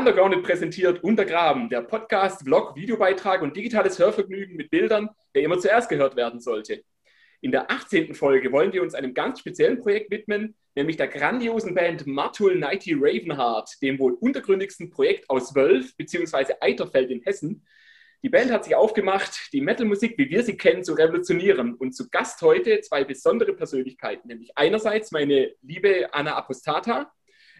Undergrounded präsentiert Untergraben, der Podcast, Vlog, Videobeitrag und digitales Hörvergnügen mit Bildern, der immer zuerst gehört werden sollte. In der 18. Folge wollen wir uns einem ganz speziellen Projekt widmen, nämlich der grandiosen Band Martul Nighty Ravenheart, dem wohl untergründigsten Projekt aus Wölf bzw. Eiterfeld in Hessen. Die Band hat sich aufgemacht, die Metalmusik, wie wir sie kennen, zu revolutionieren. Und zu Gast heute zwei besondere Persönlichkeiten, nämlich einerseits meine liebe Anna Apostata,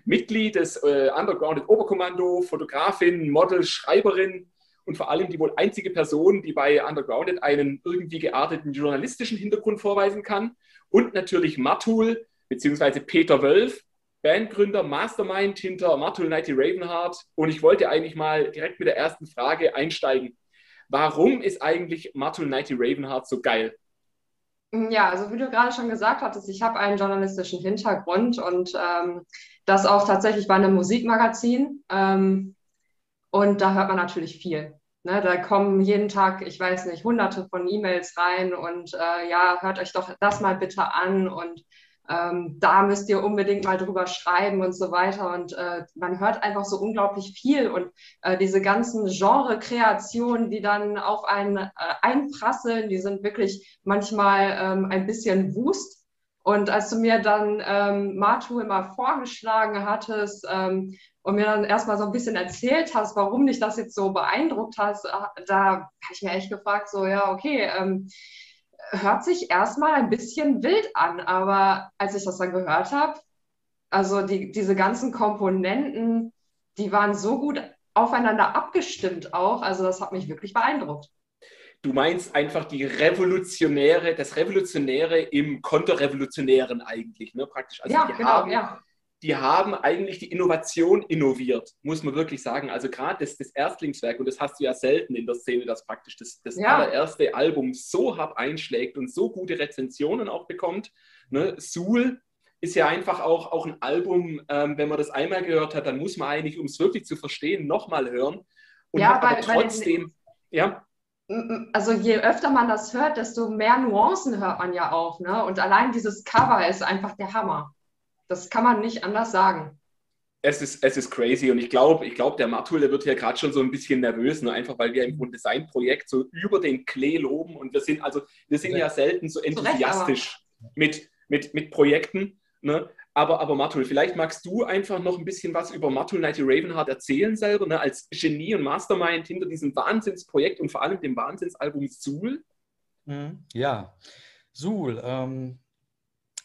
Mitglied des äh, Undergrounded Oberkommando, Fotografin, Model, Schreiberin und vor allem die wohl einzige Person, die bei Undergrounded einen irgendwie gearteten journalistischen Hintergrund vorweisen kann. Und natürlich Matul, beziehungsweise Peter Wölf, Bandgründer, Mastermind hinter Matul Nighty Ravenheart. Und ich wollte eigentlich mal direkt mit der ersten Frage einsteigen. Warum ist eigentlich Matul Nighty Ravenheart so geil? Ja, also wie du gerade schon gesagt hattest, ich habe einen journalistischen Hintergrund und ähm, das auch tatsächlich bei einem Musikmagazin. Ähm, und da hört man natürlich viel. Ne, da kommen jeden Tag, ich weiß nicht, hunderte von E-Mails rein und äh, ja, hört euch doch das mal bitte an und ähm, da müsst ihr unbedingt mal drüber schreiben und so weiter. Und äh, man hört einfach so unglaublich viel und äh, diese ganzen Genre-Kreationen, die dann auf einen äh, einprasseln, die sind wirklich manchmal ähm, ein bisschen wust. Und als du mir dann ähm, Matu immer vorgeschlagen hattest ähm, und mir dann erstmal so ein bisschen erzählt hast, warum dich das jetzt so beeindruckt hast, äh, da habe ich mir echt gefragt, so ja, okay, ähm, hört sich erstmal ein bisschen wild an, aber als ich das dann gehört habe, also die, diese ganzen Komponenten, die waren so gut aufeinander abgestimmt auch. Also das hat mich wirklich beeindruckt. Du meinst einfach die Revolutionäre, das Revolutionäre im Konterrevolutionären eigentlich, ne? Praktisch. Also ja, genau, haben, ja die haben eigentlich die Innovation innoviert, muss man wirklich sagen. Also gerade das, das, Erstlingswerk, und das hast du ja selten in der Szene, dass praktisch das, das ja. allererste Album so hart einschlägt und so gute Rezensionen auch bekommt. Ne? Suhl ist ja einfach auch, auch ein Album, ähm, wenn man das einmal gehört hat, dann muss man eigentlich, um es wirklich zu verstehen, nochmal hören. Und ja, weil, trotzdem, weil, ja. Also je öfter man das hört, desto mehr Nuancen hört man ja auch. Ne? Und allein dieses Cover ist einfach der Hammer. Das kann man nicht anders sagen. Es ist, es ist crazy und ich glaube, ich glaub, der Matul, der wird ja gerade schon so ein bisschen nervös, ne? einfach weil wir im Grunde sein Projekt so über den Klee loben und wir sind also, wir sind ja selten so enthusiastisch mit, mit, mit Projekten. Ne? Aber, aber Matul, vielleicht magst du einfach noch ein bisschen was über Matul Nighty Ravenheart erzählen selber, ne? als Genie und Mastermind hinter diesem Wahnsinnsprojekt und vor allem dem Wahnsinnsalbum Suhl. Mhm. Ja, Suhl, ähm,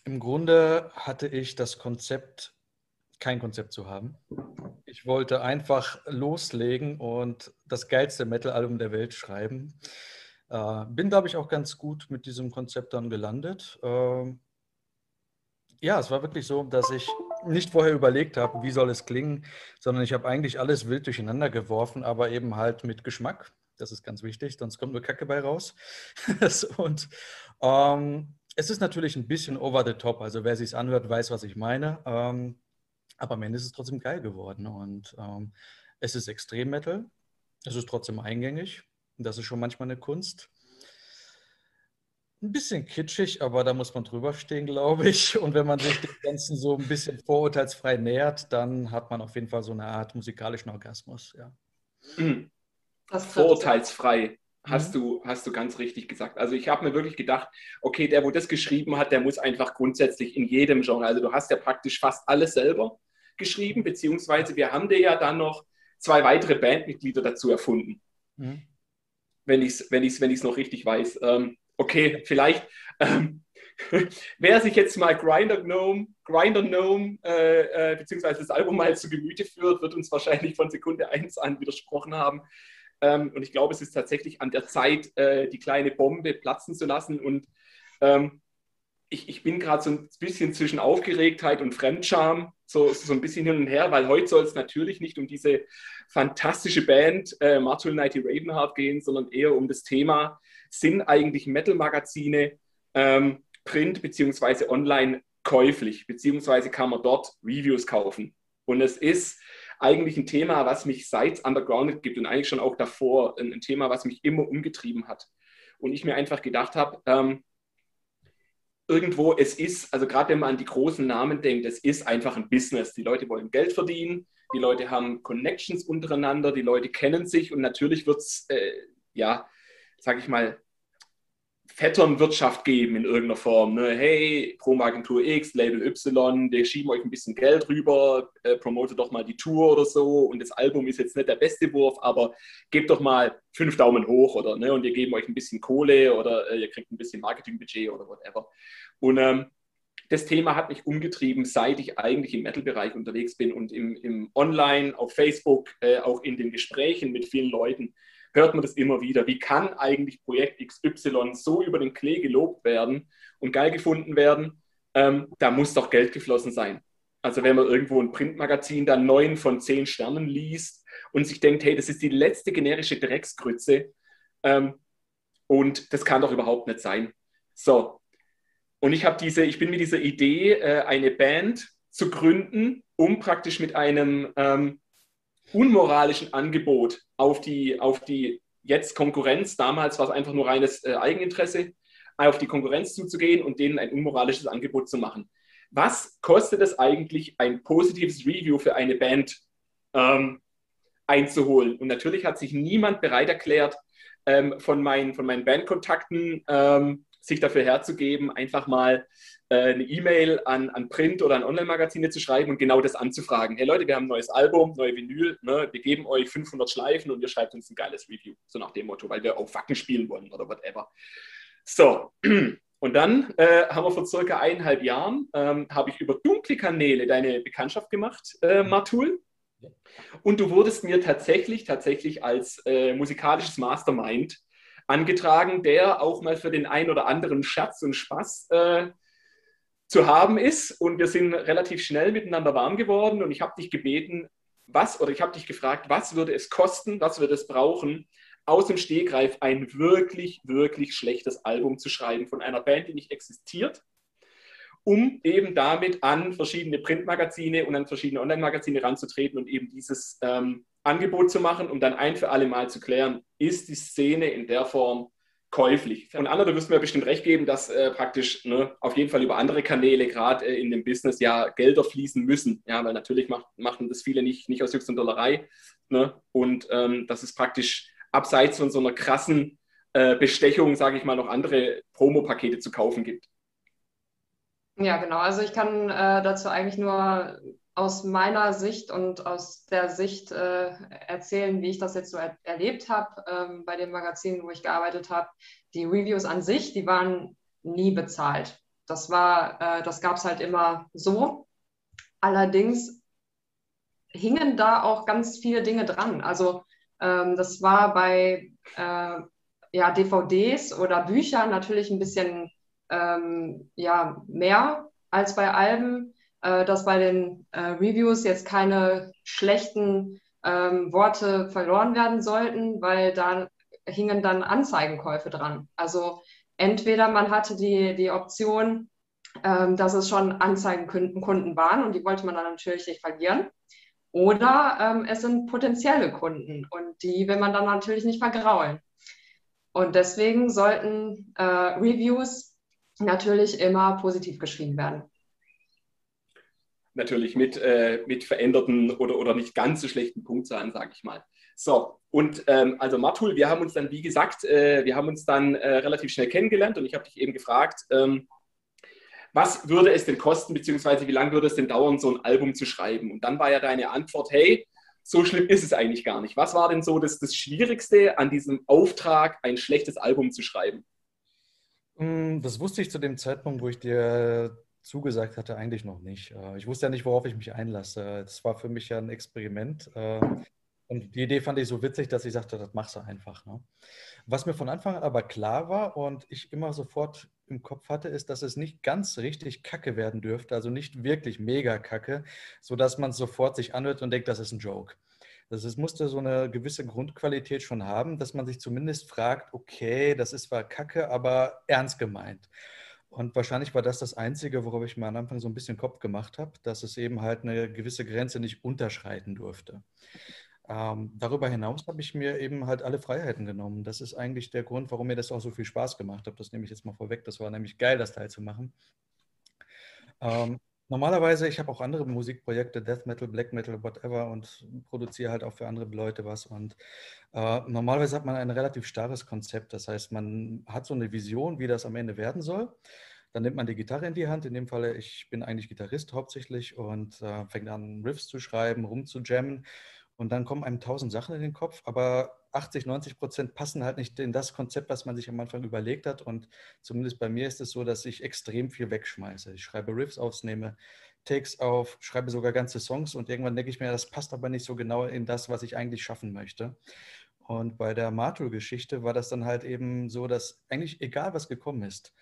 im Grunde hatte ich das Konzept, kein Konzept zu haben. Ich wollte einfach loslegen und das geilste Metal-Album der Welt schreiben. Äh, bin, glaube ich, auch ganz gut mit diesem Konzept dann gelandet. Äh, ja, es war wirklich so, dass ich nicht vorher überlegt habe, wie soll es klingen, sondern ich habe eigentlich alles wild durcheinander geworfen, aber eben halt mit Geschmack. Das ist ganz wichtig, sonst kommt nur Kacke bei raus. und ähm, es ist natürlich ein bisschen over the top. Also wer sich anhört, weiß, was ich meine. Ähm, aber am Ende ist es trotzdem geil geworden. Und ähm, es ist extrem Metal. Es ist trotzdem eingängig. Und das ist schon manchmal eine Kunst. Ein bisschen kitschig, aber da muss man drüber stehen, glaube ich. Und wenn man sich dem Ganzen so ein bisschen vorurteilsfrei nähert, dann hat man auf jeden Fall so eine Art musikalischen Orgasmus. Ja. Mhm. Vorurteilsfrei. Hast, mhm. du, hast du ganz richtig gesagt. Also ich habe mir wirklich gedacht, okay, der, wo das geschrieben hat, der muss einfach grundsätzlich in jedem Genre, also du hast ja praktisch fast alles selber geschrieben, beziehungsweise wir haben dir ja dann noch zwei weitere Bandmitglieder dazu erfunden. Mhm. Wenn ich es wenn ich's, wenn noch richtig weiß. Ähm, okay, vielleicht, ähm, wer sich jetzt mal Grinder Gnome, Grinder Gnome, äh, äh, beziehungsweise das Album mal zu Gemüte führt, wird uns wahrscheinlich von Sekunde 1 an widersprochen haben. Ähm, und ich glaube, es ist tatsächlich an der Zeit, äh, die kleine Bombe platzen zu lassen. Und ähm, ich, ich, bin gerade so ein bisschen zwischen Aufgeregtheit und Fremdscham, so, so ein bisschen hin und her, weil heute soll es natürlich nicht um diese fantastische Band äh, Martul Nighty Ravenheart gehen, sondern eher um das Thema, sind eigentlich Metal-Magazine ähm, print- bzw. online käuflich, beziehungsweise kann man dort Reviews kaufen. Und es ist eigentlich ein Thema, was mich seit Undergrounded gibt und eigentlich schon auch davor ein, ein Thema, was mich immer umgetrieben hat. Und ich mir einfach gedacht habe, ähm, irgendwo, es ist, also gerade wenn man an die großen Namen denkt, es ist einfach ein Business. Die Leute wollen Geld verdienen, die Leute haben Connections untereinander, die Leute kennen sich und natürlich wird es, äh, ja, sag ich mal, Vetternwirtschaft geben in irgendeiner Form. Ne? Hey, Promo-Agentur X, Label Y, wir schieben euch ein bisschen Geld rüber, äh, promote doch mal die Tour oder so und das Album ist jetzt nicht der beste Wurf, aber gebt doch mal fünf Daumen hoch oder ne? und wir geben euch ein bisschen Kohle oder äh, ihr kriegt ein bisschen Marketingbudget oder whatever. Und ähm, das Thema hat mich umgetrieben, seit ich eigentlich im Metal-Bereich unterwegs bin und im, im Online, auf Facebook, äh, auch in den Gesprächen mit vielen Leuten hört man das immer wieder. Wie kann eigentlich Projekt XY so über den Klee gelobt werden und geil gefunden werden? Ähm, da muss doch Geld geflossen sein. Also wenn man irgendwo ein Printmagazin dann neun von zehn Sternen liest und sich denkt, hey, das ist die letzte generische Drecksgrütze ähm, und das kann doch überhaupt nicht sein. So, und ich habe diese, ich bin mit dieser Idee, äh, eine Band zu gründen, um praktisch mit einem ähm, unmoralischen Angebot auf die, auf die jetzt Konkurrenz, damals war es einfach nur reines äh, Eigeninteresse, auf die Konkurrenz zuzugehen und denen ein unmoralisches Angebot zu machen. Was kostet es eigentlich, ein positives Review für eine Band ähm, einzuholen? Und natürlich hat sich niemand bereit erklärt, ähm, von, meinen, von meinen Bandkontakten ähm, sich dafür herzugeben, einfach mal eine E-Mail an, an Print- oder an Online-Magazine zu schreiben und genau das anzufragen. Hey Leute, wir haben ein neues Album, neue Vinyl, ne? wir geben euch 500 Schleifen und ihr schreibt uns ein geiles Review. So nach dem Motto, weil wir auf Wacken spielen wollen oder whatever. So, und dann äh, haben wir vor circa eineinhalb Jahren, ähm, habe ich über dunkle Kanäle deine Bekanntschaft gemacht, äh, Martul. Und du wurdest mir tatsächlich, tatsächlich als äh, musikalisches Mastermind angetragen, der auch mal für den ein oder anderen Scherz und Spaß äh, zu haben ist. Und wir sind relativ schnell miteinander warm geworden. Und ich habe dich gebeten, was, oder ich habe dich gefragt, was würde es kosten, was würde es brauchen, aus dem Stegreif ein wirklich, wirklich schlechtes Album zu schreiben von einer Band, die nicht existiert, um eben damit an verschiedene Printmagazine und an verschiedene Online-Magazine ranzutreten und eben dieses ähm, Angebot zu machen, um dann ein für alle Mal zu klären, ist die Szene in der Form käuflich. Und Anna, du wirst mir bestimmt recht geben, dass äh, praktisch ne, auf jeden Fall über andere Kanäle, gerade äh, in dem Business, ja Gelder fließen müssen. Ja, weil natürlich macht, machen das viele nicht, nicht aus Jux und Dollerei. Ne? Und ähm, dass es praktisch abseits von so einer krassen äh, Bestechung, sage ich mal, noch andere Promo-Pakete zu kaufen gibt. Ja, genau. Also ich kann äh, dazu eigentlich nur aus meiner Sicht und aus der Sicht äh, erzählen, wie ich das jetzt so er erlebt habe ähm, bei den Magazinen, wo ich gearbeitet habe. Die Reviews an sich, die waren nie bezahlt. Das war, äh, das gab es halt immer so. Allerdings hingen da auch ganz viele Dinge dran. Also ähm, das war bei äh, ja, DVDs oder Büchern natürlich ein bisschen ähm, ja, mehr als bei Alben dass bei den äh, Reviews jetzt keine schlechten ähm, Worte verloren werden sollten, weil da hingen dann Anzeigenkäufe dran. Also entweder man hatte die, die Option, ähm, dass es schon Anzeigenkunden waren und die wollte man dann natürlich nicht verlieren. Oder ähm, es sind potenzielle Kunden und die will man dann natürlich nicht vergraulen. Und deswegen sollten äh, Reviews natürlich immer positiv geschrieben werden natürlich mit, äh, mit veränderten oder, oder nicht ganz so schlechten Punktzahlen, sage ich mal. So, und ähm, also Martul, wir haben uns dann, wie gesagt, äh, wir haben uns dann äh, relativ schnell kennengelernt und ich habe dich eben gefragt, ähm, was würde es denn kosten, beziehungsweise wie lange würde es denn dauern, so ein Album zu schreiben? Und dann war ja deine Antwort, hey, so schlimm ist es eigentlich gar nicht. Was war denn so das, das Schwierigste an diesem Auftrag, ein schlechtes Album zu schreiben? Hm, das wusste ich zu dem Zeitpunkt, wo ich dir zugesagt hatte, eigentlich noch nicht. Äh, ich wusste ja nicht, worauf ich mich einlasse. Das war für mich ja ein Experiment. Äh, und die Idee fand ich so witzig, dass ich sagte, das machst du einfach. Ne? Was mir von Anfang an aber klar war und ich immer sofort im Kopf hatte, ist, dass es nicht ganz richtig kacke werden dürfte, also nicht wirklich mega kacke, sodass man sofort sich anhört und denkt, das ist ein Joke. Das ist, musste so eine gewisse Grundqualität schon haben, dass man sich zumindest fragt, okay, das ist zwar kacke, aber ernst gemeint. Und wahrscheinlich war das das Einzige, worauf ich mir am Anfang so ein bisschen Kopf gemacht habe, dass es eben halt eine gewisse Grenze nicht unterschreiten durfte. Ähm, darüber hinaus habe ich mir eben halt alle Freiheiten genommen. Das ist eigentlich der Grund, warum mir das auch so viel Spaß gemacht hat. Das nehme ich jetzt mal vorweg. Das war nämlich geil, das Teil zu machen. Ähm, normalerweise, ich habe auch andere Musikprojekte, Death Metal, Black Metal, whatever und produziere halt auch für andere Leute was. Und äh, normalerweise hat man ein relativ starres Konzept. Das heißt, man hat so eine Vision, wie das am Ende werden soll. Dann nimmt man die Gitarre in die Hand. In dem Fall, ich bin eigentlich Gitarrist hauptsächlich und äh, fängt an, Riffs zu schreiben, rumzujammen. Und dann kommen einem tausend Sachen in den Kopf, aber 80, 90 Prozent passen halt nicht in das Konzept, was man sich am Anfang überlegt hat. Und zumindest bei mir ist es so, dass ich extrem viel wegschmeiße. Ich schreibe Riffs auf, nehme Takes auf, schreibe sogar ganze Songs und irgendwann denke ich mir, das passt aber nicht so genau in das, was ich eigentlich schaffen möchte. Und bei der Matul-Geschichte war das dann halt eben so, dass eigentlich egal, was gekommen ist,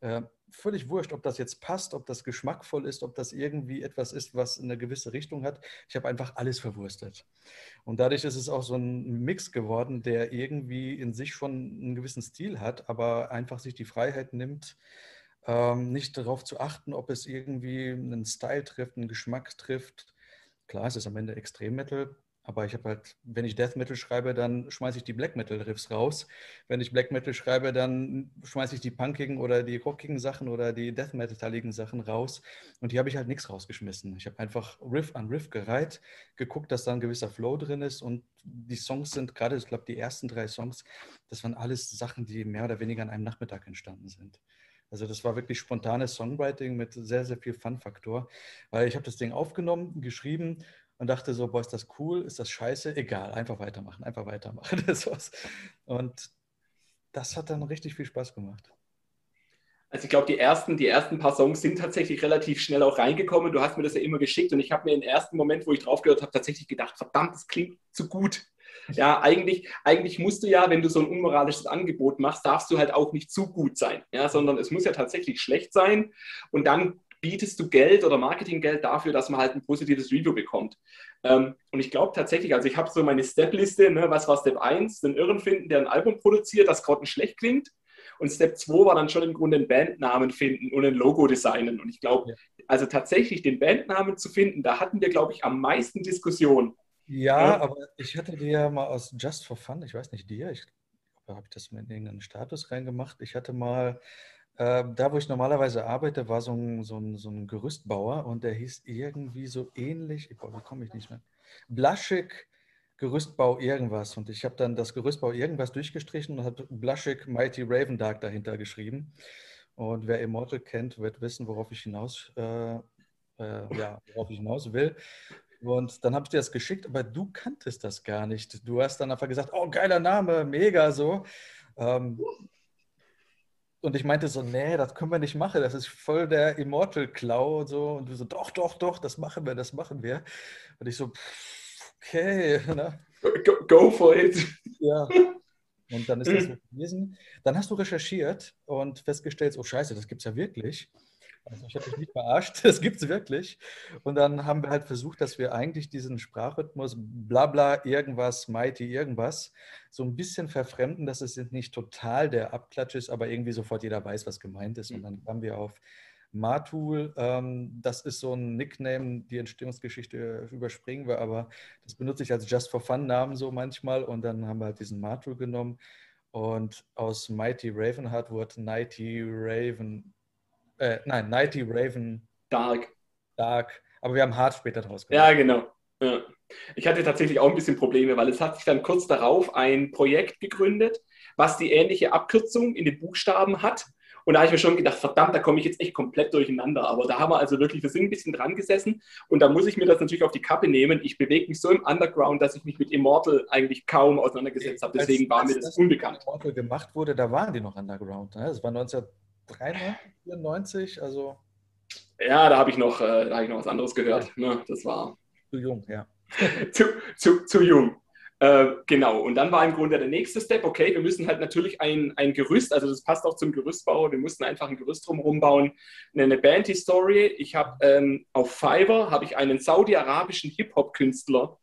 äh, völlig wurscht, ob das jetzt passt, ob das geschmackvoll ist, ob das irgendwie etwas ist, was eine gewisse Richtung hat. Ich habe einfach alles verwurstet. Und dadurch ist es auch so ein Mix geworden, der irgendwie in sich schon einen gewissen Stil hat, aber einfach sich die Freiheit nimmt, ähm, nicht darauf zu achten, ob es irgendwie einen Style trifft, einen Geschmack trifft. Klar, es ist am Ende Extremmetal, aber ich habe halt, wenn ich Death Metal schreibe, dann schmeiße ich die Black Metal Riffs raus. Wenn ich Black Metal schreibe, dann schmeiße ich die punkigen oder die rockigen Sachen oder die Death Metaligen Sachen raus. Und hier habe ich halt nichts rausgeschmissen. Ich habe einfach Riff an Riff gereiht, geguckt, dass da ein gewisser Flow drin ist. Und die Songs sind gerade, ich glaube, die ersten drei Songs, das waren alles Sachen, die mehr oder weniger an einem Nachmittag entstanden sind. Also das war wirklich spontanes Songwriting mit sehr, sehr viel Fun-Faktor, weil ich habe das Ding aufgenommen, geschrieben und dachte so, boah, ist das cool, ist das scheiße? Egal, einfach weitermachen, einfach weitermachen. Und das hat dann richtig viel Spaß gemacht. Also ich glaube, die ersten, die ersten paar Songs sind tatsächlich relativ schnell auch reingekommen. Du hast mir das ja immer geschickt und ich habe mir im ersten Moment, wo ich drauf gehört habe, tatsächlich gedacht, verdammt, das klingt zu gut. Ja, eigentlich, eigentlich musst du ja, wenn du so ein unmoralisches Angebot machst, darfst du halt auch nicht zu gut sein, ja, sondern es muss ja tatsächlich schlecht sein und dann bietest du Geld oder Marketinggeld dafür, dass man halt ein positives Review bekommt. Ähm, und ich glaube tatsächlich, also ich habe so meine Step-Liste, ne, was war Step 1? Den Irren finden, der ein Album produziert, das schlecht klingt. Und Step 2 war dann schon im Grunde einen Bandnamen finden und ein Logo designen. Und ich glaube, ja. also tatsächlich den Bandnamen zu finden, da hatten wir, glaube ich, am meisten Diskussion. Ja, ja, aber ich hatte dir ja mal aus Just for Fun, ich weiß nicht dir, ich habe ich das mit in irgendeinen Status reingemacht. Ich hatte mal äh, da, wo ich normalerweise arbeite, war so ein, so, ein, so ein Gerüstbauer und der hieß irgendwie so ähnlich, boah, wie komme ich nicht mehr? Blaschik Gerüstbau irgendwas. Und ich habe dann das Gerüstbau irgendwas durchgestrichen und habe Blaschik Mighty Raven Dark dahinter geschrieben. Und wer Immortal kennt, wird wissen, worauf ich hinaus, äh, äh, ja, worauf ich hinaus will. Und dann habe ich dir das geschickt, aber du kanntest das gar nicht. Du hast dann einfach gesagt, oh, geiler Name, mega so. Ähm, und ich meinte so, nee, das können wir nicht machen. Das ist voll der Immortal-Klau und so. Und du so, doch, doch, doch, das machen wir, das machen wir. Und ich so, okay. Ne? Go, go for it. Ja. Und dann ist das so gewesen. Dann hast du recherchiert und festgestellt, oh scheiße, das gibt es ja wirklich. Also ich habe mich nicht verarscht, das gibt es wirklich. Und dann haben wir halt versucht, dass wir eigentlich diesen Sprachrhythmus blabla irgendwas, mighty irgendwas, so ein bisschen verfremden, dass es nicht total der Abklatsch ist, aber irgendwie sofort jeder weiß, was gemeint ist. Und dann kamen wir auf Matul, ähm, das ist so ein Nickname, die Entstehungsgeschichte überspringen wir, aber das benutze ich als Just for Fun Namen so manchmal und dann haben wir halt diesen Matul genommen und aus Mighty Ravenheart wurde Nighty Raven äh, nein, Nighty Raven. Dark. Dark. Aber wir haben Hard später draus gemacht. Ja, genau. Ja. Ich hatte tatsächlich auch ein bisschen Probleme, weil es hat sich dann kurz darauf ein Projekt gegründet, was die ähnliche Abkürzung in den Buchstaben hat. Und da habe ich mir schon gedacht, verdammt, da komme ich jetzt echt komplett durcheinander. Aber da haben wir also wirklich, wir sind ein bisschen dran gesessen. Und da muss ich mir das natürlich auf die Kappe nehmen. Ich bewege mich so im Underground, dass ich mich mit Immortal eigentlich kaum auseinandergesetzt habe. Deswegen als, war mir das, das unbekannt. Immortal gemacht wurde, da waren die noch Underground. Ne? Das war 19 93, 94, also. Ja, da habe ich, noch, äh, hab ich noch was anderes gehört. Ne? Das war. Zu jung, ja. zu, zu, zu jung. Äh, genau, und dann war im Grunde der nächste Step, okay, wir müssen halt natürlich ein, ein Gerüst, also das passt auch zum Gerüstbau, wir mussten einfach ein Gerüst drumherum bauen, eine Band-Historie. Ich habe ähm, auf Fiverr habe ich einen saudi-arabischen Hip-Hop-Künstler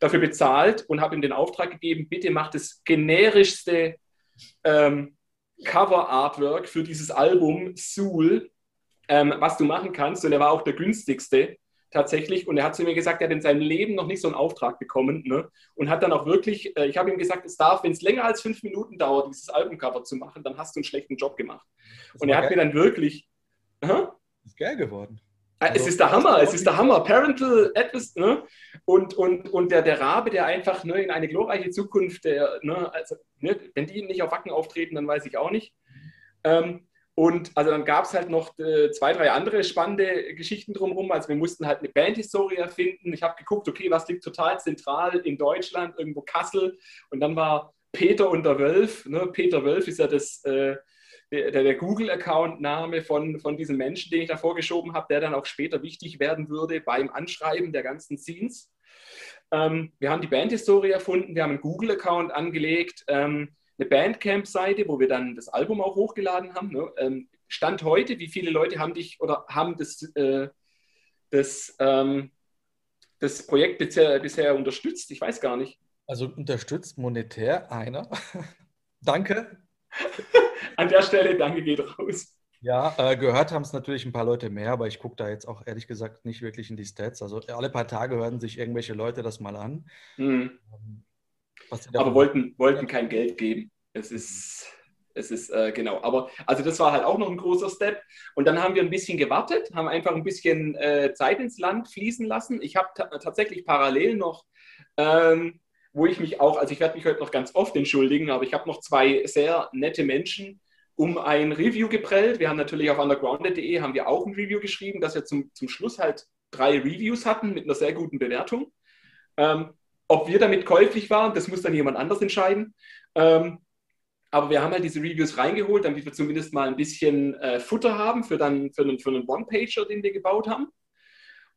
dafür bezahlt und habe ihm den Auftrag gegeben, bitte mach das generischste ähm, Cover-Artwork für dieses Album Soul, ähm, was du machen kannst. Und er war auch der günstigste tatsächlich. Und er hat zu mir gesagt, er hat in seinem Leben noch nicht so einen Auftrag bekommen. Ne? Und hat dann auch wirklich, äh, ich habe ihm gesagt, es darf, wenn es länger als fünf Minuten dauert, dieses Albumcover zu machen, dann hast du einen schlechten Job gemacht. Und er hat geil. mir dann wirklich. Huh? ist geil geworden. Ah, es also, ist der Hammer, es ist der Hammer. Parental etwas, ne? Und, und, und der, der Rabe, der einfach ne, in eine glorreiche Zukunft, der, ne, also, ne, wenn die nicht auf Wacken auftreten, dann weiß ich auch nicht. Ähm, und also dann gab es halt noch äh, zwei, drei andere spannende Geschichten drumherum. Also wir mussten halt eine Bandhistorie erfinden. Ich habe geguckt, okay, was liegt total zentral in Deutschland, irgendwo Kassel. Und dann war Peter und der Wölf. Ne? Peter Wölf ist ja das, äh, der, der Google-Account-Name von, von diesem Menschen, den ich da vorgeschoben habe, der dann auch später wichtig werden würde beim Anschreiben der ganzen Scenes. Ähm, wir haben die Bandhistorie erfunden, wir haben einen Google-Account angelegt. Ähm, eine Bandcamp-Seite, wo wir dann das Album auch hochgeladen haben. Ne? Ähm, Stand heute, wie viele Leute haben dich oder haben das, äh, das, ähm, das Projekt bisher, bisher unterstützt? Ich weiß gar nicht. Also unterstützt monetär einer. danke. An der Stelle, danke geht raus. Ja, äh, gehört haben es natürlich ein paar Leute mehr, aber ich gucke da jetzt auch ehrlich gesagt nicht wirklich in die Stats. Also alle paar Tage hören sich irgendwelche Leute das mal an. Mhm. Ähm, aber wollten, wollten kein Geld geben. Es ist, es ist äh, genau. Aber also das war halt auch noch ein großer Step. Und dann haben wir ein bisschen gewartet, haben einfach ein bisschen äh, Zeit ins Land fließen lassen. Ich habe tatsächlich parallel noch, ähm, wo ich mich auch, also ich werde mich heute noch ganz oft entschuldigen, aber ich habe noch zwei sehr nette Menschen um ein Review geprellt. Wir haben natürlich auf undergrounded.de haben wir auch ein Review geschrieben, dass wir zum, zum Schluss halt drei Reviews hatten mit einer sehr guten Bewertung. Ähm, ob wir damit käuflich waren, das muss dann jemand anders entscheiden. Ähm, aber wir haben halt diese Reviews reingeholt, damit wir zumindest mal ein bisschen äh, Futter haben für, dann, für einen, für einen One-Pager, den wir gebaut haben.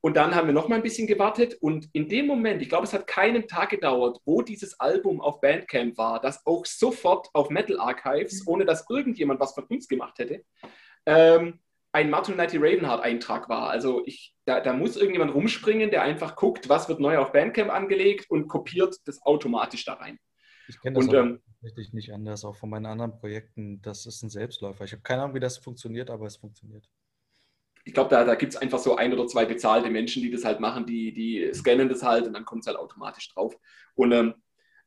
Und dann haben wir noch mal ein bisschen gewartet und in dem Moment, ich glaube, es hat keinen Tag gedauert, wo dieses Album auf Bandcamp war, das auch sofort auf Metal Archives, ohne dass irgendjemand was von uns gemacht hätte, ähm, ein Martin Nighty Ravenheart-Eintrag war. Also ich, da, da, muss irgendjemand rumspringen, der einfach guckt, was wird neu auf Bandcamp angelegt und kopiert das automatisch da rein. Ich kenne das und, ähm, tatsächlich nicht anders, auch von meinen anderen Projekten. Das ist ein Selbstläufer. Ich habe keine Ahnung, wie das funktioniert, aber es funktioniert. Ich glaube, da, da gibt es einfach so ein oder zwei bezahlte Menschen, die das halt machen, die, die scannen das halt und dann kommt es halt automatisch drauf. Und ähm,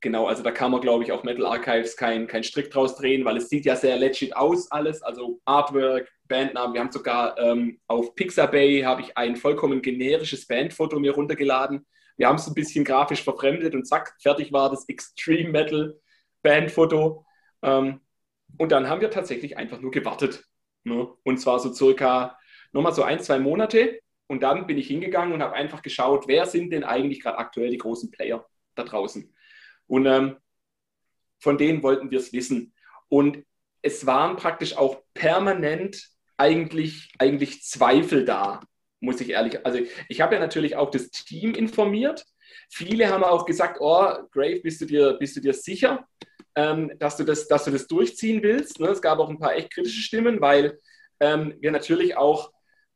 Genau, also da kann man, glaube ich, auf Metal Archives keinen kein Strick draus drehen, weil es sieht ja sehr legit aus alles, also Artwork, Bandnamen. Wir haben sogar ähm, auf Pixabay habe ich ein vollkommen generisches Bandfoto mir runtergeladen. Wir haben es ein bisschen grafisch verfremdet und zack, fertig war das Extreme Metal Bandfoto. Ähm, und dann haben wir tatsächlich einfach nur gewartet. Ne? Und zwar so circa nochmal so ein, zwei Monate. Und dann bin ich hingegangen und habe einfach geschaut, wer sind denn eigentlich gerade aktuell die großen Player da draußen. Und ähm, von denen wollten wir es wissen. Und es waren praktisch auch permanent eigentlich, eigentlich Zweifel da, muss ich ehrlich. Also ich habe ja natürlich auch das Team informiert. Viele haben auch gesagt, oh, Grave, bist du dir, bist du dir sicher, ähm, dass, du das, dass du das durchziehen willst? Ne? Es gab auch ein paar echt kritische Stimmen, weil ähm, wir natürlich auch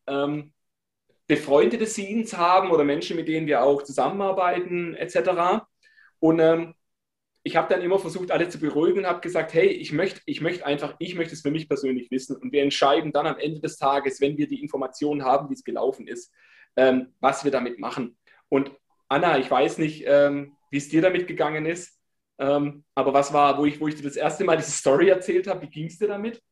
ähm, befreundete Scenes haben oder Menschen, mit denen wir auch zusammenarbeiten, etc. Und ähm, ich habe dann immer versucht, alle zu beruhigen und habe gesagt, hey, ich möchte ich möcht einfach, ich möchte es für mich persönlich wissen. Und wir entscheiden dann am Ende des Tages, wenn wir die Informationen haben, wie es gelaufen ist, ähm, was wir damit machen. Und Anna, ich weiß nicht, ähm, wie es dir damit gegangen ist, ähm, aber was war, wo ich, wo ich dir das erste Mal diese Story erzählt habe, wie ging es dir damit?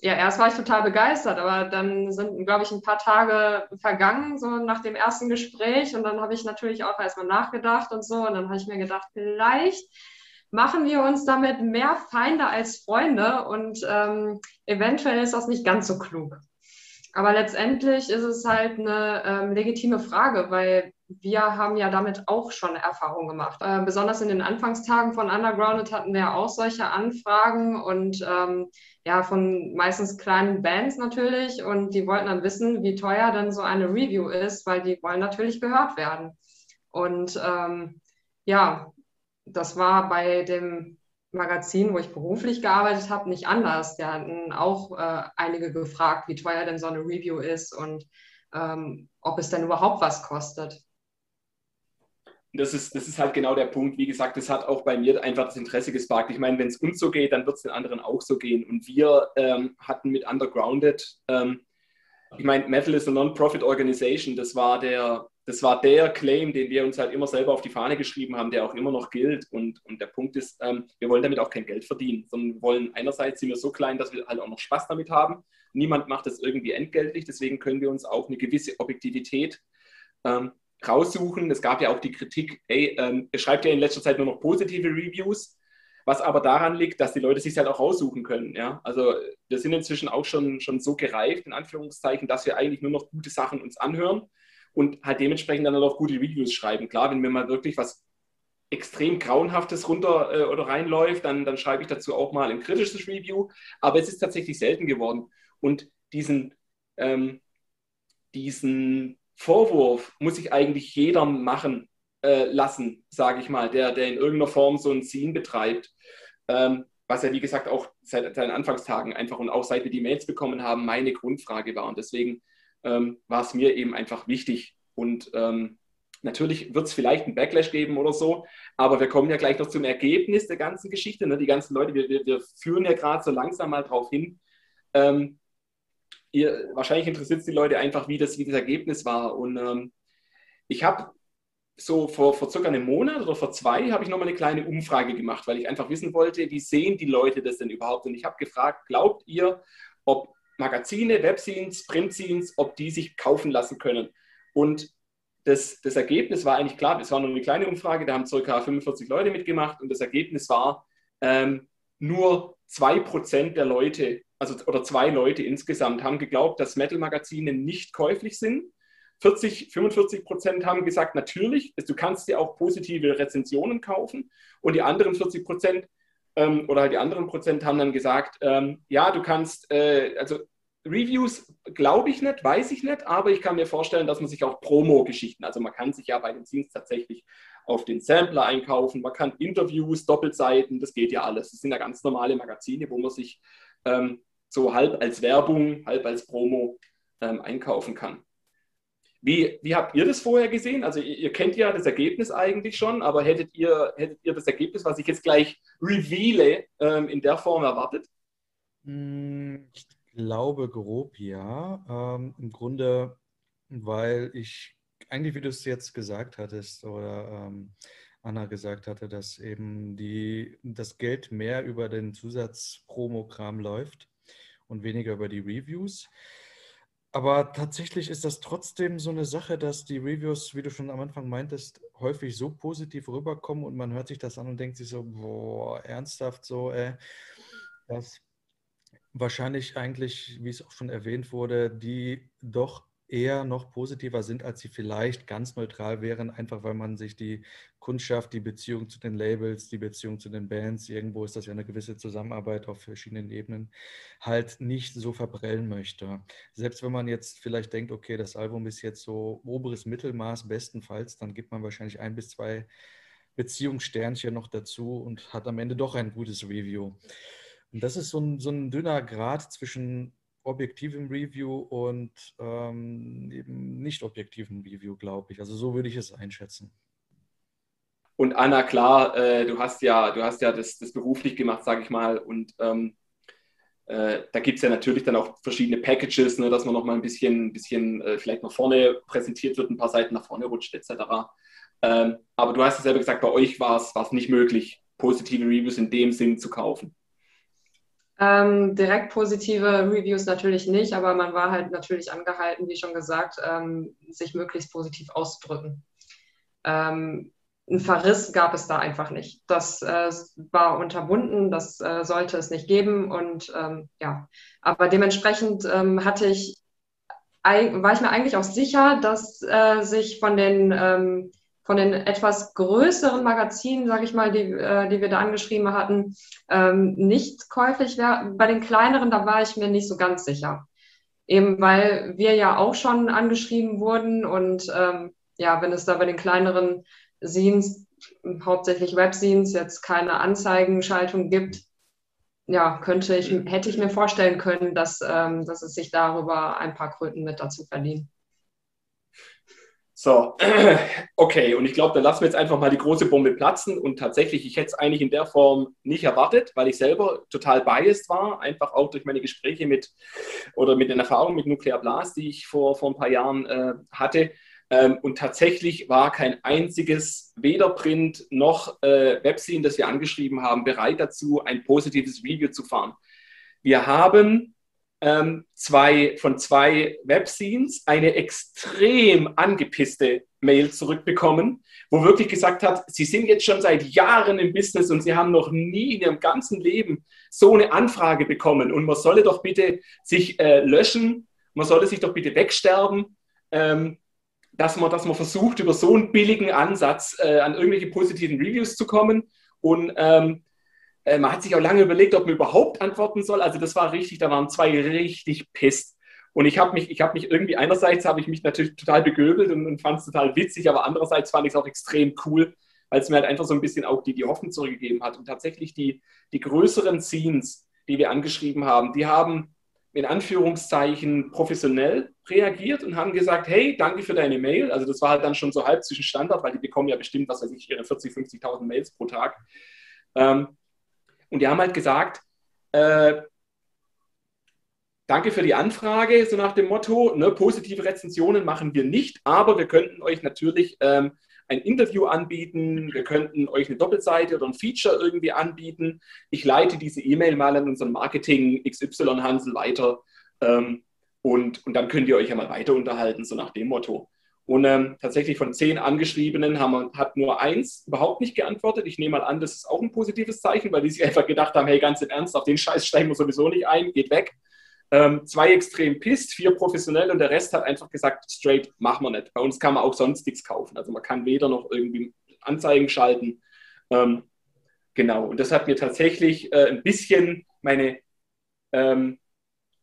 Ja, erst war ich total begeistert, aber dann sind, glaube ich, ein paar Tage vergangen, so nach dem ersten Gespräch. Und dann habe ich natürlich auch erstmal nachgedacht und so. Und dann habe ich mir gedacht, vielleicht machen wir uns damit mehr Feinde als Freunde. Und ähm, eventuell ist das nicht ganz so klug. Aber letztendlich ist es halt eine ähm, legitime Frage, weil wir haben ja damit auch schon Erfahrung gemacht. Äh, besonders in den Anfangstagen von Undergrounded hatten wir auch solche Anfragen und ähm, ja, von meistens kleinen Bands natürlich. Und die wollten dann wissen, wie teuer denn so eine Review ist, weil die wollen natürlich gehört werden. Und ähm, ja, das war bei dem Magazin, wo ich beruflich gearbeitet habe, nicht anders. Die hatten auch äh, einige gefragt, wie teuer denn so eine Review ist und ähm, ob es denn überhaupt was kostet das ist, das ist halt genau der Punkt. Wie gesagt, das hat auch bei mir einfach das Interesse gesparkt. Ich meine, wenn es uns so geht, dann wird es den anderen auch so gehen. Und wir ähm, hatten mit Undergrounded ähm, ich meine, Metal is a Non-Profit Organization, das war der, das war der Claim, den wir uns halt immer selber auf die Fahne geschrieben haben, der auch immer noch gilt. Und, und der Punkt ist, ähm, wir wollen damit auch kein Geld verdienen, sondern wir wollen einerseits sind wir so klein, dass wir halt auch noch Spaß damit haben. Niemand macht das irgendwie entgeltlich, deswegen können wir uns auch eine gewisse Objektivität ähm, raussuchen. Es gab ja auch die Kritik, ey, ähm, ihr schreibt ja in letzter Zeit nur noch positive Reviews, was aber daran liegt, dass die Leute sich halt auch raussuchen können. Ja? Also wir sind inzwischen auch schon, schon so gereift, in Anführungszeichen, dass wir eigentlich nur noch gute Sachen uns anhören und halt dementsprechend dann auch gute Reviews schreiben. Klar, wenn mir mal wirklich was extrem Grauenhaftes runter äh, oder reinläuft, dann, dann schreibe ich dazu auch mal ein kritisches Review. Aber es ist tatsächlich selten geworden. Und diesen, ähm, diesen Vorwurf muss sich eigentlich jeder machen äh, lassen, sage ich mal, der, der in irgendeiner Form so ein Scene betreibt. Ähm, was ja, wie gesagt, auch seit seinen Anfangstagen einfach und auch seit wir die Mails bekommen haben, meine Grundfrage war. Und deswegen ähm, war es mir eben einfach wichtig. Und ähm, natürlich wird es vielleicht einen Backlash geben oder so, aber wir kommen ja gleich noch zum Ergebnis der ganzen Geschichte. Ne? Die ganzen Leute, wir, wir, führen ja gerade so langsam mal drauf hin. Ähm, ihr, wahrscheinlich interessiert es die Leute einfach, wie das, wie das Ergebnis war. Und ähm, ich habe so vor, vor circa einem Monat oder vor zwei habe ich nochmal eine kleine Umfrage gemacht, weil ich einfach wissen wollte, wie sehen die Leute das denn überhaupt? Und ich habe gefragt, glaubt ihr, ob Magazine, Webscenes, Printscenes, ob die sich kaufen lassen können. Und das, das Ergebnis war eigentlich klar, es war nur eine kleine Umfrage, da haben ca. 45 Leute mitgemacht und das Ergebnis war, ähm, nur 2% der Leute, also oder zwei Leute insgesamt, haben geglaubt, dass Metal-Magazine nicht käuflich sind. 40, 45 Prozent haben gesagt, natürlich, du kannst dir auch positive Rezensionen kaufen. Und die anderen 40 Prozent ähm, oder die anderen Prozent haben dann gesagt, ähm, ja, du kannst, äh, also Reviews glaube ich nicht, weiß ich nicht, aber ich kann mir vorstellen, dass man sich auch Promo-Geschichten, also man kann sich ja bei den Zines tatsächlich auf den Sampler einkaufen, man kann Interviews, Doppelseiten, das geht ja alles. Das sind ja ganz normale Magazine, wo man sich ähm, so halb als Werbung, halb als Promo ähm, einkaufen kann. Wie, wie habt ihr das vorher gesehen? Also ihr, ihr, kennt ja das Ergebnis eigentlich schon, aber hättet ihr, hättet ihr das Ergebnis, was ich jetzt gleich reveale, ähm, in der Form erwartet? Hm, ich glaube grob ja. Ähm, Im Grunde, weil ich eigentlich, wie du es jetzt gesagt hattest oder ähm, Anna gesagt hatte, dass eben die, das Geld mehr über den Zusatzpromogramm läuft und weniger über die Reviews. Aber tatsächlich ist das trotzdem so eine Sache, dass die Reviews, wie du schon am Anfang meintest, häufig so positiv rüberkommen und man hört sich das an und denkt sich so, boah, ernsthaft so, äh, dass wahrscheinlich eigentlich, wie es auch schon erwähnt wurde, die doch eher noch positiver sind, als sie vielleicht ganz neutral wären, einfach weil man sich die Kundschaft, die Beziehung zu den Labels, die Beziehung zu den Bands, irgendwo ist das ja eine gewisse Zusammenarbeit auf verschiedenen Ebenen, halt nicht so verprellen möchte. Selbst wenn man jetzt vielleicht denkt, okay, das Album ist jetzt so oberes Mittelmaß bestenfalls, dann gibt man wahrscheinlich ein bis zwei Beziehungssternchen noch dazu und hat am Ende doch ein gutes Review. Und das ist so ein, so ein dünner Grad zwischen objektivem Review und ähm, eben nicht objektivem Review, glaube ich. Also so würde ich es einschätzen. Und Anna, klar, äh, du hast ja, du hast ja das, das beruflich gemacht, sage ich mal. Und ähm, äh, da gibt es ja natürlich dann auch verschiedene Packages, ne, dass man noch mal ein bisschen, bisschen äh, vielleicht nach vorne präsentiert wird, ein paar Seiten nach vorne rutscht, etc. Ähm, aber du hast ja selber gesagt, bei euch war es nicht möglich, positive Reviews in dem Sinn zu kaufen. Ähm, direkt positive Reviews natürlich nicht, aber man war halt natürlich angehalten, wie schon gesagt, ähm, sich möglichst positiv auszudrücken. Ähm, ein Verriss gab es da einfach nicht. Das äh, war unterbunden, das äh, sollte es nicht geben und ähm, ja, aber dementsprechend ähm, hatte ich, war ich mir eigentlich auch sicher, dass äh, sich von den ähm, von den etwas größeren Magazinen, sage ich mal, die, äh, die wir da angeschrieben hatten, ähm, nicht käuflich wäre. Bei den kleineren, da war ich mir nicht so ganz sicher. Eben weil wir ja auch schon angeschrieben wurden und ähm, ja, wenn es da bei den kleineren Scenes, hauptsächlich Webscenes, jetzt keine Anzeigenschaltung gibt, ja, könnte ich, hätte ich mir vorstellen können, dass, ähm, dass es sich darüber ein paar Kröten mit dazu verdienen. So, okay, und ich glaube, dann lassen wir jetzt einfach mal die große Bombe platzen. Und tatsächlich, ich hätte es eigentlich in der Form nicht erwartet, weil ich selber total biased war, einfach auch durch meine Gespräche mit oder mit den Erfahrungen mit Nuclear Blast, die ich vor, vor ein paar Jahren äh, hatte. Ähm, und tatsächlich war kein einziges, weder Print noch äh, Webscene, das wir angeschrieben haben, bereit dazu, ein positives Review zu fahren. Wir haben ähm, zwei, von zwei Webscenes eine extrem angepisste Mail zurückbekommen, wo wirklich gesagt hat, sie sind jetzt schon seit Jahren im Business und sie haben noch nie in ihrem ganzen Leben so eine Anfrage bekommen. Und man solle doch bitte sich äh, löschen, man solle sich doch bitte wegsterben, ähm, dass, man, dass man versucht, über so einen billigen Ansatz äh, an irgendwelche positiven Reviews zu kommen. Und ähm, äh, man hat sich auch lange überlegt, ob man überhaupt antworten soll. Also das war richtig, da waren zwei richtig pisst. Und ich habe mich, ich habe mich irgendwie, einerseits habe ich mich natürlich total begöbelt und, und fand es total witzig, aber andererseits fand ich es auch extrem cool, weil es mir halt einfach so ein bisschen auch die, die Hoffnung zurückgegeben hat. Und tatsächlich die, die größeren Scenes, die wir angeschrieben haben, die haben in Anführungszeichen professionell reagiert und haben gesagt, hey, danke für deine Mail. Also das war halt dann schon so halb zwischen Standard, weil die bekommen ja bestimmt, was weiß ich, ihre 40, 50.000 Mails pro Tag. Ähm, und die haben halt gesagt, äh, danke für die Anfrage, so nach dem Motto, ne, positive Rezensionen machen wir nicht, aber wir könnten euch natürlich ähm, ein Interview anbieten, wir könnten euch eine Doppelseite oder ein Feature irgendwie anbieten. Ich leite diese E-Mail mal an unseren Marketing XY Hansel weiter ähm, und, und dann könnt ihr euch ja mal weiter unterhalten, so nach dem Motto. Und ähm, tatsächlich von zehn Angeschriebenen haben, hat nur eins überhaupt nicht geantwortet. Ich nehme mal an, das ist auch ein positives Zeichen, weil die sich einfach gedacht haben, hey, ganz im Ernst, auf den Scheiß steigen wir sowieso nicht ein, geht weg. Ähm, zwei extrem pisst, vier professionell und der Rest hat einfach gesagt, straight, machen wir nicht. Bei uns kann man auch sonst nichts kaufen. Also man kann weder noch irgendwie Anzeigen schalten. Ähm, genau, und das hat mir tatsächlich äh, ein bisschen meine ähm,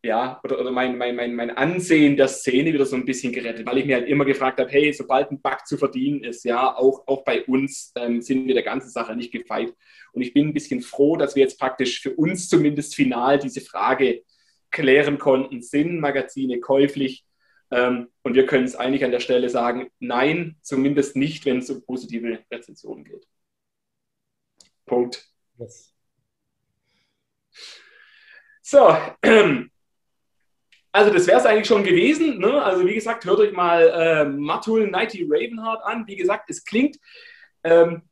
ja, oder, oder mein, mein, mein, mein Ansehen der Szene wieder so ein bisschen gerettet, weil ich mir halt immer gefragt habe, hey, sobald ein Bug zu verdienen ist, ja, auch, auch bei uns ähm, sind wir der ganzen Sache nicht gefeit. Und ich bin ein bisschen froh, dass wir jetzt praktisch für uns zumindest final diese Frage klären konnten, sind Magazine käuflich? Ähm, und wir können es eigentlich an der Stelle sagen, nein, zumindest nicht, wenn es um positive Rezensionen geht. Punkt. Yes. So, Also das wäre es eigentlich schon gewesen. Ne? Also wie gesagt, hört euch mal äh, Matul Nighty Ravenheart an. Wie gesagt, es klingt, ähm,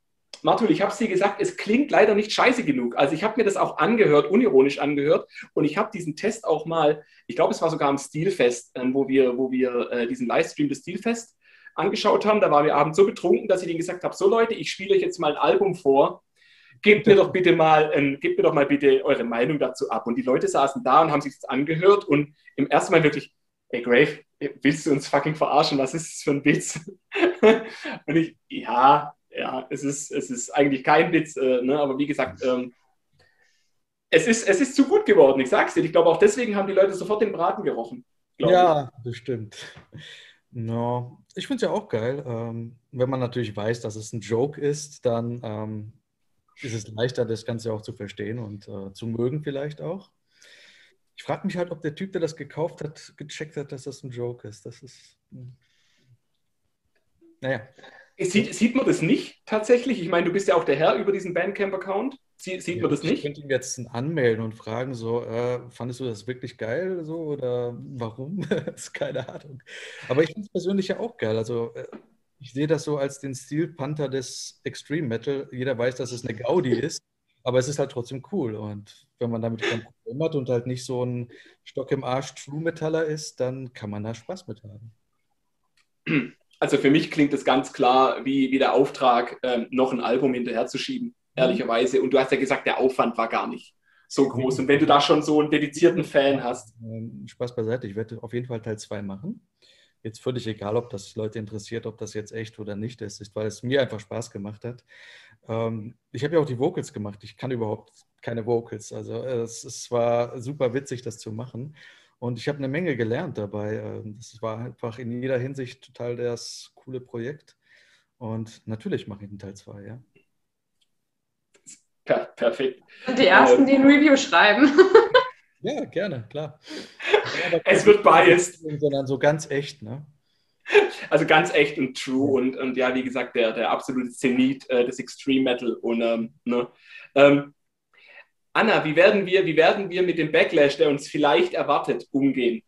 Matul, ich habe es dir gesagt, es klingt leider nicht scheiße genug. Also ich habe mir das auch angehört, unironisch angehört. Und ich habe diesen Test auch mal, ich glaube, es war sogar am Stilfest, ähm, wo wir, wo wir äh, diesen Livestream des Stilfest angeschaut haben. Da waren wir abends so betrunken, dass ich denen gesagt habe, so Leute, ich spiele euch jetzt mal ein Album vor gebt mir doch bitte mal, ähm, gebt mir doch mal bitte eure Meinung dazu ab. Und die Leute saßen da und haben sich das angehört und im ersten Mal wirklich, ey Grave, willst du uns fucking verarschen? Was ist das für ein Witz? und ich, ja, ja, es ist, es ist eigentlich kein Witz, äh, ne? aber wie gesagt, ähm, es, ist, es ist zu gut geworden, ich sag's dir. Ich glaube, auch deswegen haben die Leute sofort den Braten gerochen. Ja, ich. bestimmt. No. Ich finde es ja auch geil. Ähm, wenn man natürlich weiß, dass es ein Joke ist, dann ähm, ist es leichter, das Ganze auch zu verstehen und äh, zu mögen vielleicht auch. Ich frage mich halt, ob der Typ, der das gekauft hat, gecheckt hat, dass das ein Joke ist. Das ist. Hm. Naja. Sieht, sieht man das nicht tatsächlich? Ich meine, du bist ja auch der Herr über diesen Bandcamp-Account. Sie, sieht ja, man das nicht? Ich könnte ihn jetzt anmelden und fragen, so, äh, fandest du das wirklich geil so oder warum? das ist keine Ahnung. Aber ich finde es persönlich ja auch geil. Also äh, ich sehe das so als den Stil Panther des Extreme Metal. Jeder weiß, dass es eine Gaudi ist, aber es ist halt trotzdem cool. Und wenn man damit kein Problem hat und halt nicht so ein Stock im Arsch True Metaller ist, dann kann man da Spaß mit haben. Also für mich klingt es ganz klar wie, wie der Auftrag, ähm, noch ein Album hinterherzuschieben, mhm. ehrlicherweise. Und du hast ja gesagt, der Aufwand war gar nicht so groß. Und wenn du da schon so einen dedizierten Fan hast. Ähm, Spaß beiseite, ich werde auf jeden Fall Teil 2 machen jetzt völlig egal, ob das Leute interessiert, ob das jetzt echt oder nicht ist, weil es mir einfach Spaß gemacht hat. Ähm, ich habe ja auch die Vocals gemacht. Ich kann überhaupt keine Vocals. Also es, es war super witzig, das zu machen. Und ich habe eine Menge gelernt dabei. Ähm, das war einfach in jeder Hinsicht total das coole Projekt. Und natürlich mache ich einen Teil 2, ja. Per perfekt. Und die Ersten, ähm, die ein Review schreiben. Ja, gerne, klar. Ja, es wird biased. Sondern so ganz echt, ne? Also ganz echt und true und, und ja, wie gesagt, der, der absolute Zenit äh, des Extreme Metal. Und, ähm, ne? ähm, Anna, wie werden, wir, wie werden wir mit dem Backlash, der uns vielleicht erwartet, umgehen?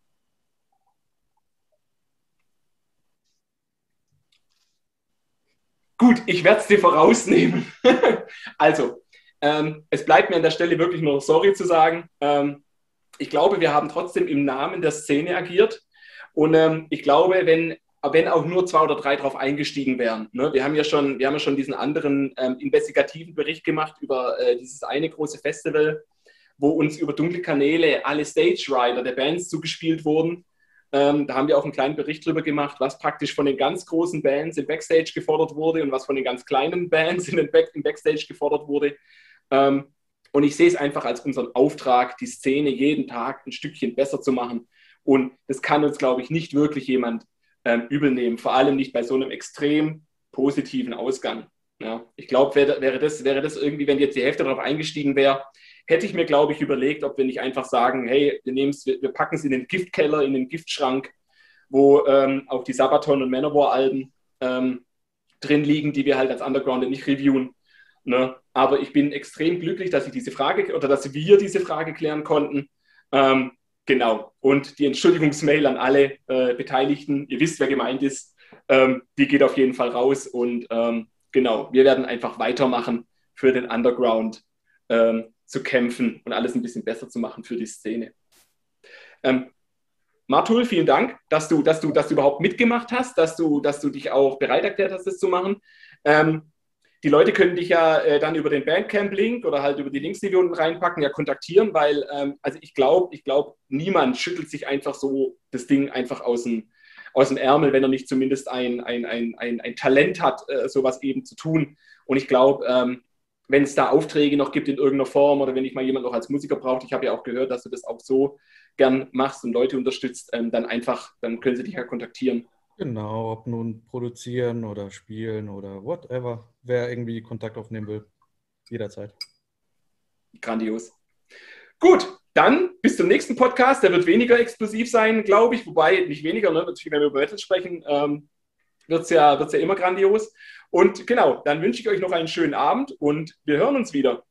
Gut, ich werde es dir vorausnehmen. also, ähm, es bleibt mir an der Stelle wirklich nur sorry zu sagen. Ähm, ich glaube, wir haben trotzdem im Namen der Szene agiert. Und ähm, ich glaube, wenn, wenn auch nur zwei oder drei drauf eingestiegen wären. Ne? Wir haben ja schon, wir haben ja schon diesen anderen ähm, investigativen Bericht gemacht über äh, dieses eine große Festival, wo uns über dunkle Kanäle alle Stage Rider der Bands zugespielt wurden. Ähm, da haben wir auch einen kleinen Bericht drüber gemacht, was praktisch von den ganz großen Bands im Backstage gefordert wurde und was von den ganz kleinen Bands in den Back im Backstage gefordert wurde. Ähm, und ich sehe es einfach als unseren Auftrag, die Szene jeden Tag ein Stückchen besser zu machen. Und das kann uns, glaube ich, nicht wirklich jemand ähm, übel nehmen, vor allem nicht bei so einem extrem positiven Ausgang. Ja, ich glaube, wäre, wäre, das, wäre das irgendwie, wenn jetzt die Hälfte darauf eingestiegen wäre, hätte ich mir, glaube ich, überlegt, ob wir nicht einfach sagen, hey, wir, wir, wir packen es in den Giftkeller, in den Giftschrank, wo ähm, auch die Sabaton und Manowar-Alben ähm, drin liegen, die wir halt als Underground nicht reviewen. Ne? Aber ich bin extrem glücklich, dass ich diese Frage oder dass wir diese Frage klären konnten. Ähm, genau. Und die Entschuldigungsmail an alle äh, Beteiligten, ihr wisst, wer gemeint ist, ähm, die geht auf jeden Fall raus. Und ähm, genau, wir werden einfach weitermachen für den Underground. Ähm, zu kämpfen und alles ein bisschen besser zu machen für die Szene. Ähm, Martul, vielen Dank, dass du, dass, du, dass du überhaupt mitgemacht hast, dass du, dass du dich auch bereit erklärt hast, das zu machen. Ähm, die Leute können dich ja äh, dann über den Bandcamp-Link oder halt über die Links, die wir unten reinpacken, ja kontaktieren, weil ähm, also ich glaube, ich glaube, niemand schüttelt sich einfach so das Ding einfach aus dem, aus dem Ärmel, wenn er nicht zumindest ein, ein, ein, ein, ein Talent hat, äh, sowas eben zu tun. Und ich glaube, ähm, wenn es da Aufträge noch gibt in irgendeiner Form oder wenn ich mal jemand noch als Musiker braucht, ich habe ja auch gehört, dass du das auch so gern machst und Leute unterstützt, ähm, dann einfach, dann können sie dich ja kontaktieren. Genau, ob nun produzieren oder spielen oder whatever. Wer irgendwie Kontakt aufnehmen will, jederzeit. Grandios. Gut, dann bis zum nächsten Podcast. Der wird weniger explosiv sein, glaube ich. Wobei, nicht weniger, ne? wenn wir über Metal sprechen, ähm, wird es ja, wird's ja immer grandios. Und genau, dann wünsche ich euch noch einen schönen Abend und wir hören uns wieder.